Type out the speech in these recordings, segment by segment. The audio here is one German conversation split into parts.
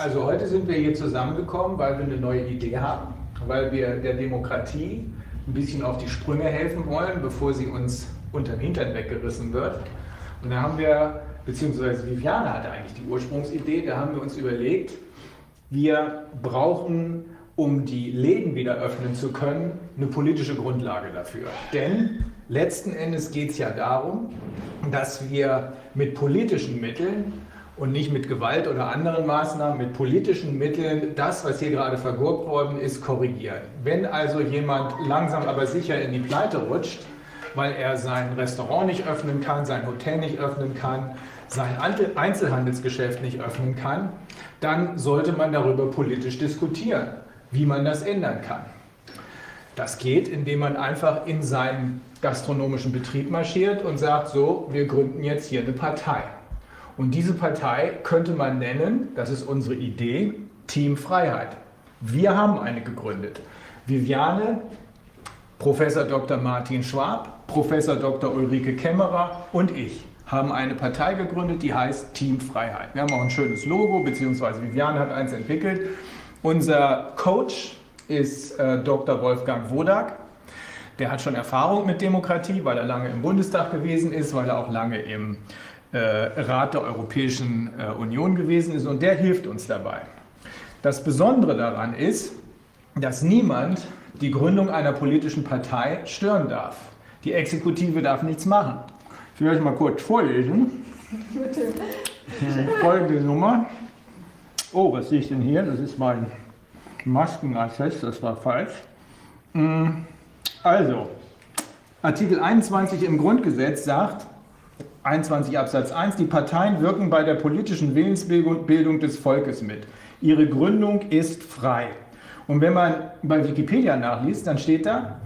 Also heute sind wir hier zusammengekommen, weil wir eine neue Idee haben, weil wir der Demokratie ein bisschen auf die Sprünge helfen wollen, bevor sie uns unter den Hintern weggerissen wird. Und da haben wir, beziehungsweise Viviane hatte eigentlich die Ursprungsidee, da haben wir uns überlegt, wir brauchen, um die Läden wieder öffnen zu können, eine politische Grundlage dafür. Denn letzten Endes geht es ja darum, dass wir mit politischen Mitteln und nicht mit Gewalt oder anderen Maßnahmen, mit politischen Mitteln das, was hier gerade vergurkt worden ist, korrigieren. Wenn also jemand langsam aber sicher in die Pleite rutscht, weil er sein Restaurant nicht öffnen kann, sein Hotel nicht öffnen kann, sein Einzelhandelsgeschäft nicht öffnen kann, dann sollte man darüber politisch diskutieren, wie man das ändern kann. Das geht, indem man einfach in seinen gastronomischen Betrieb marschiert und sagt, so, wir gründen jetzt hier eine Partei. Und diese Partei könnte man nennen, das ist unsere Idee, Team Freiheit. Wir haben eine gegründet. Viviane, Professor Dr. Martin Schwab, Professor Dr. Ulrike Kämmerer und ich haben eine Partei gegründet, die heißt Team Freiheit. Wir haben auch ein schönes Logo, beziehungsweise Viviane hat eins entwickelt. Unser Coach ist äh, Dr. Wolfgang Wodak. Der hat schon Erfahrung mit Demokratie, weil er lange im Bundestag gewesen ist, weil er auch lange im Rat der Europäischen äh, Union gewesen ist und der hilft uns dabei. Das Besondere daran ist, dass niemand die Gründung einer politischen Partei stören darf. Die Exekutive darf nichts machen. Ich will euch mal kurz vorlesen. Folgende Nummer. Oh, was sehe ich denn hier? Das ist mein Maskenassess, das war falsch. Mm, also, Artikel 21 im Grundgesetz sagt, 21 Absatz 1, die Parteien wirken bei der politischen Willensbildung des Volkes mit. Ihre Gründung ist frei. Und wenn man bei Wikipedia nachliest, dann steht da,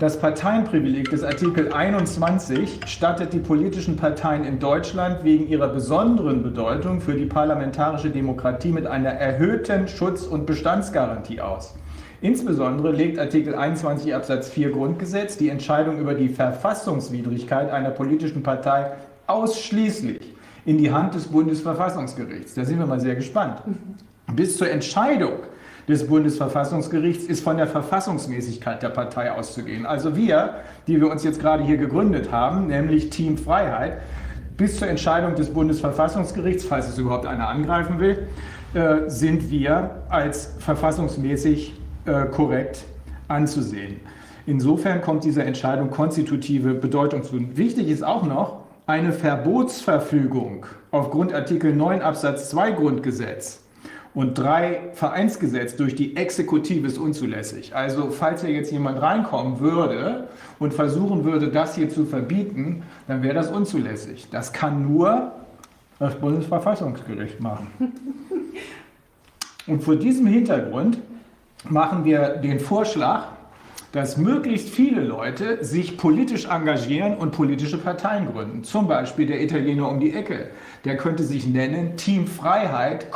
das Parteienprivileg des Artikel 21 stattet die politischen Parteien in Deutschland wegen ihrer besonderen Bedeutung für die parlamentarische Demokratie mit einer erhöhten Schutz- und Bestandsgarantie aus. Insbesondere legt Artikel 21 Absatz 4 Grundgesetz die Entscheidung über die Verfassungswidrigkeit einer politischen Partei ausschließlich in die Hand des Bundesverfassungsgerichts. Da sind wir mal sehr gespannt. Bis zur Entscheidung des Bundesverfassungsgerichts ist von der Verfassungsmäßigkeit der Partei auszugehen. Also wir, die wir uns jetzt gerade hier gegründet haben, nämlich Team Freiheit, bis zur Entscheidung des Bundesverfassungsgerichts, falls es überhaupt einer angreifen will, äh, sind wir als verfassungsmäßig äh, korrekt anzusehen. Insofern kommt dieser Entscheidung konstitutive Bedeutung zu. Wichtig ist auch noch, eine Verbotsverfügung aufgrund Artikel 9 Absatz 2 Grundgesetz und 3 Vereinsgesetz durch die Exekutive ist unzulässig. Also falls hier jetzt jemand reinkommen würde und versuchen würde, das hier zu verbieten, dann wäre das unzulässig. Das kann nur das Bundesverfassungsgericht machen. Und vor diesem Hintergrund machen wir den Vorschlag, dass möglichst viele Leute sich politisch engagieren und politische Parteien gründen. Zum Beispiel der Italiener um die Ecke. Der könnte sich nennen Team Freiheit,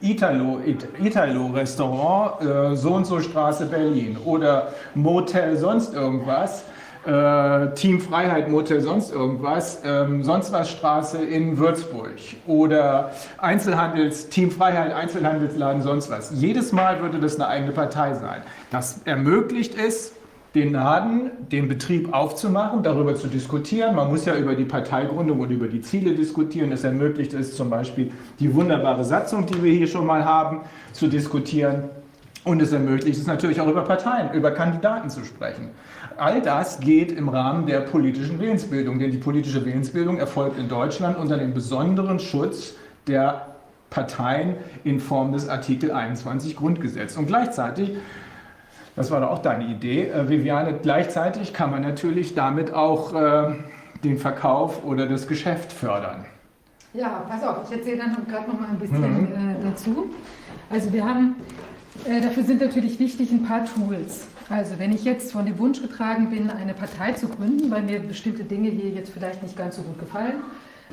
Italo, Italo Restaurant, äh, so und so Straße Berlin oder Motel sonst irgendwas äh, Team Freiheit Motel sonst irgendwas, ähm, sonst was Straße in Würzburg oder Einzelhandels, Team Freiheit Einzelhandelsladen sonst was. Jedes Mal würde das eine eigene Partei sein. Das ermöglicht es, den Laden, den Betrieb aufzumachen, darüber zu diskutieren. Man muss ja über die Parteigründung und über die Ziele diskutieren. Es ermöglicht es zum Beispiel, die wunderbare Satzung, die wir hier schon mal haben, zu diskutieren. Und es ermöglicht es natürlich auch über Parteien, über Kandidaten zu sprechen. All das geht im Rahmen der politischen Willensbildung, denn die politische Willensbildung erfolgt in Deutschland unter dem besonderen Schutz der Parteien in Form des Artikel 21 Grundgesetz. Und gleichzeitig, das war doch auch deine Idee, äh, Viviane, gleichzeitig kann man natürlich damit auch äh, den Verkauf oder das Geschäft fördern. Ja, pass auf, ich erzähle dann gerade noch mal ein bisschen mhm. äh, dazu. Also wir haben, dafür sind natürlich wichtig ein paar Tools. Also wenn ich jetzt von dem Wunsch getragen bin, eine Partei zu gründen, weil mir bestimmte Dinge hier jetzt vielleicht nicht ganz so gut gefallen,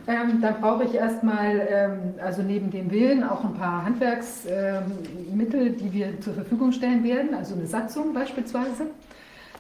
ähm, dann brauche ich erstmal, ähm, also neben dem Willen, auch ein paar Handwerksmittel, ähm, die wir zur Verfügung stellen werden, also eine Satzung beispielsweise.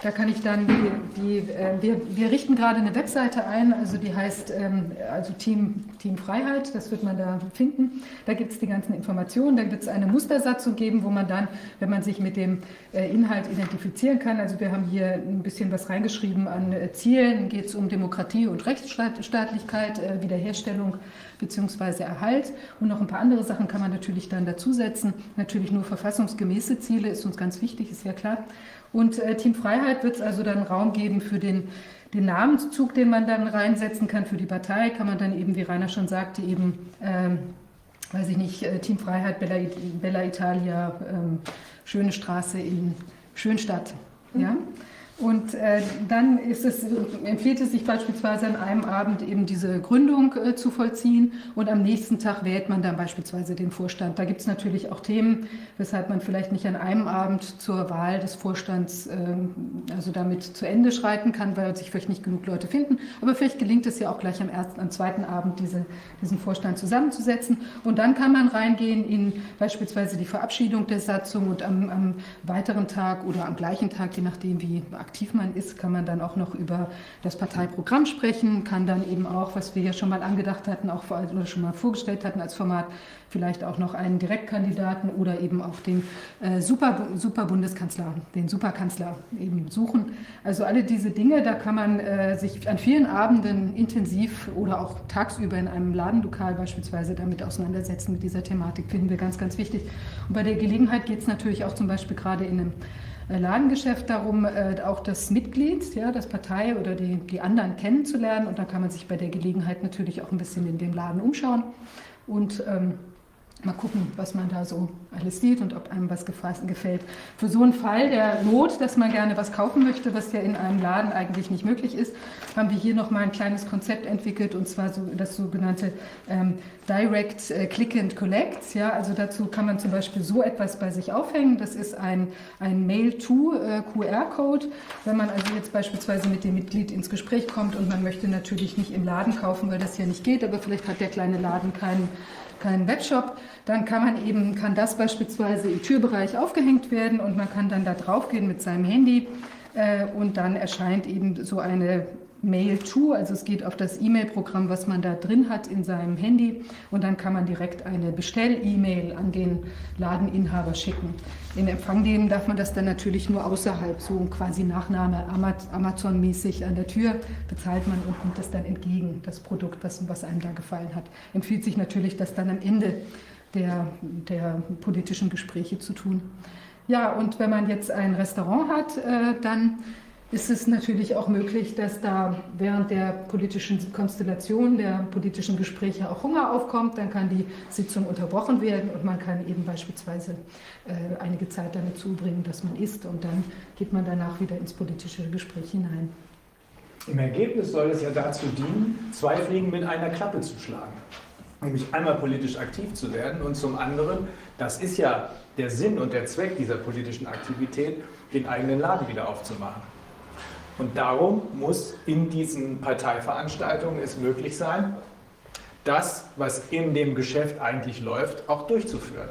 Da kann ich dann, die, die, äh, wir, wir richten gerade eine Webseite ein, also die heißt ähm, also Team, Team Freiheit, das wird man da finden. Da gibt es die ganzen Informationen, da wird es eine Mustersatzung geben, wo man dann, wenn man sich mit dem äh, Inhalt identifizieren kann, also wir haben hier ein bisschen was reingeschrieben an äh, Zielen, geht es um Demokratie und Rechtsstaatlichkeit, äh, Wiederherstellung bzw. Erhalt und noch ein paar andere Sachen kann man natürlich dann dazusetzen. Natürlich nur verfassungsgemäße Ziele ist uns ganz wichtig, ist ja klar. Und äh, Team Freiheit wird es also dann Raum geben für den, den Namenszug, den man dann reinsetzen kann für die Partei, kann man dann eben, wie Rainer schon sagte, eben, ähm, weiß ich nicht, äh, Team Freiheit, Bella, Bella Italia, ähm, Schöne Straße in Schönstadt. Mhm. Ja? Und äh, dann es, empfiehlt es sich beispielsweise an einem Abend eben diese Gründung äh, zu vollziehen und am nächsten Tag wählt man dann beispielsweise den Vorstand. Da gibt es natürlich auch Themen, weshalb man vielleicht nicht an einem Abend zur Wahl des Vorstands äh, also damit zu Ende schreiten kann, weil sich vielleicht nicht genug Leute finden. Aber vielleicht gelingt es ja auch gleich am, ersten, am zweiten Abend, diese, diesen Vorstand zusammenzusetzen. Und dann kann man reingehen in beispielsweise die Verabschiedung der Satzung und am, am weiteren Tag oder am gleichen Tag, je nachdem wie aktiv aktiv man ist, kann man dann auch noch über das Parteiprogramm sprechen, kann dann eben auch, was wir ja schon mal angedacht hatten, auch oder schon mal vorgestellt hatten als Format, vielleicht auch noch einen Direktkandidaten oder eben auch den äh, Super, Super Bundeskanzler, den Superkanzler eben suchen. Also alle diese Dinge, da kann man äh, sich an vielen Abenden intensiv oder auch tagsüber in einem Ladenlokal beispielsweise damit auseinandersetzen mit dieser Thematik, finden wir ganz, ganz wichtig. Und bei der Gelegenheit geht es natürlich auch zum Beispiel gerade in einem Ladengeschäft darum, äh, auch das Mitglied, ja, das Partei oder die, die anderen kennenzulernen. Und dann kann man sich bei der Gelegenheit natürlich auch ein bisschen in dem Laden umschauen. Und ähm, mal gucken, was man da so alles sieht und ob einem was gefällt. Für so einen Fall der Not, dass man gerne was kaufen möchte, was ja in einem Laden eigentlich nicht möglich ist, haben wir hier nochmal ein kleines Konzept entwickelt und zwar so das sogenannte ähm, Direct äh, Click and Collect. Ja, also dazu kann man zum Beispiel so etwas bei sich aufhängen. Das ist ein, ein Mail-to-QR-Code. Äh, Wenn man also jetzt beispielsweise mit dem Mitglied ins Gespräch kommt und man möchte natürlich nicht im Laden kaufen, weil das ja nicht geht, aber vielleicht hat der kleine Laden keinen keinen Webshop, dann kann man eben, kann das beispielsweise im Türbereich aufgehängt werden und man kann dann da drauf gehen mit seinem Handy äh, und dann erscheint eben so eine Mail to, also es geht auf das E-Mail-Programm, was man da drin hat in seinem Handy und dann kann man direkt eine Bestell-E-Mail an den Ladeninhaber schicken. In Empfang nehmen darf man das dann natürlich nur außerhalb, so quasi Nachname Amazon-mäßig an der Tür bezahlt man und nimmt das dann entgegen, das Produkt, was, was einem da gefallen hat. Empfiehlt sich natürlich, das dann am Ende der, der politischen Gespräche zu tun. Ja, und wenn man jetzt ein Restaurant hat, äh, dann ist es natürlich auch möglich, dass da während der politischen Konstellation, der politischen Gespräche auch Hunger aufkommt. Dann kann die Sitzung unterbrochen werden und man kann eben beispielsweise äh, einige Zeit damit zubringen, dass man isst und dann geht man danach wieder ins politische Gespräch hinein. Im Ergebnis soll es ja dazu dienen, zwei Fliegen mit einer Klappe zu schlagen. Nämlich einmal politisch aktiv zu werden und zum anderen, das ist ja der Sinn und der Zweck dieser politischen Aktivität, den eigenen Laden wieder aufzumachen. Und darum muss in diesen Parteiveranstaltungen es möglich sein, das, was in dem Geschäft eigentlich läuft, auch durchzuführen.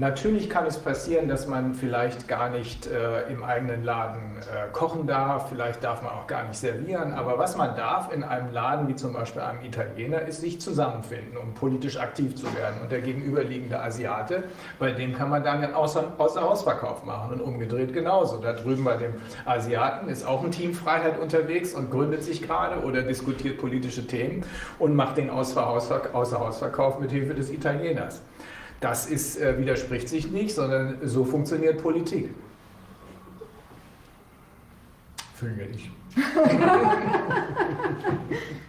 Natürlich kann es passieren, dass man vielleicht gar nicht äh, im eigenen Laden äh, kochen darf, vielleicht darf man auch gar nicht servieren, aber was man darf in einem Laden wie zum Beispiel einem Italiener, ist sich zusammenfinden, um politisch aktiv zu werden. Und der gegenüberliegende Asiate, bei dem kann man dann einen Außer Außerhausverkauf machen und umgedreht genauso. Da drüben bei dem Asiaten ist auch ein Team Freiheit unterwegs und gründet sich gerade oder diskutiert politische Themen und macht den Außerhausverkauf mit Hilfe des Italieners. Das ist, äh, widerspricht sich nicht, sondern so funktioniert Politik. Finde ich.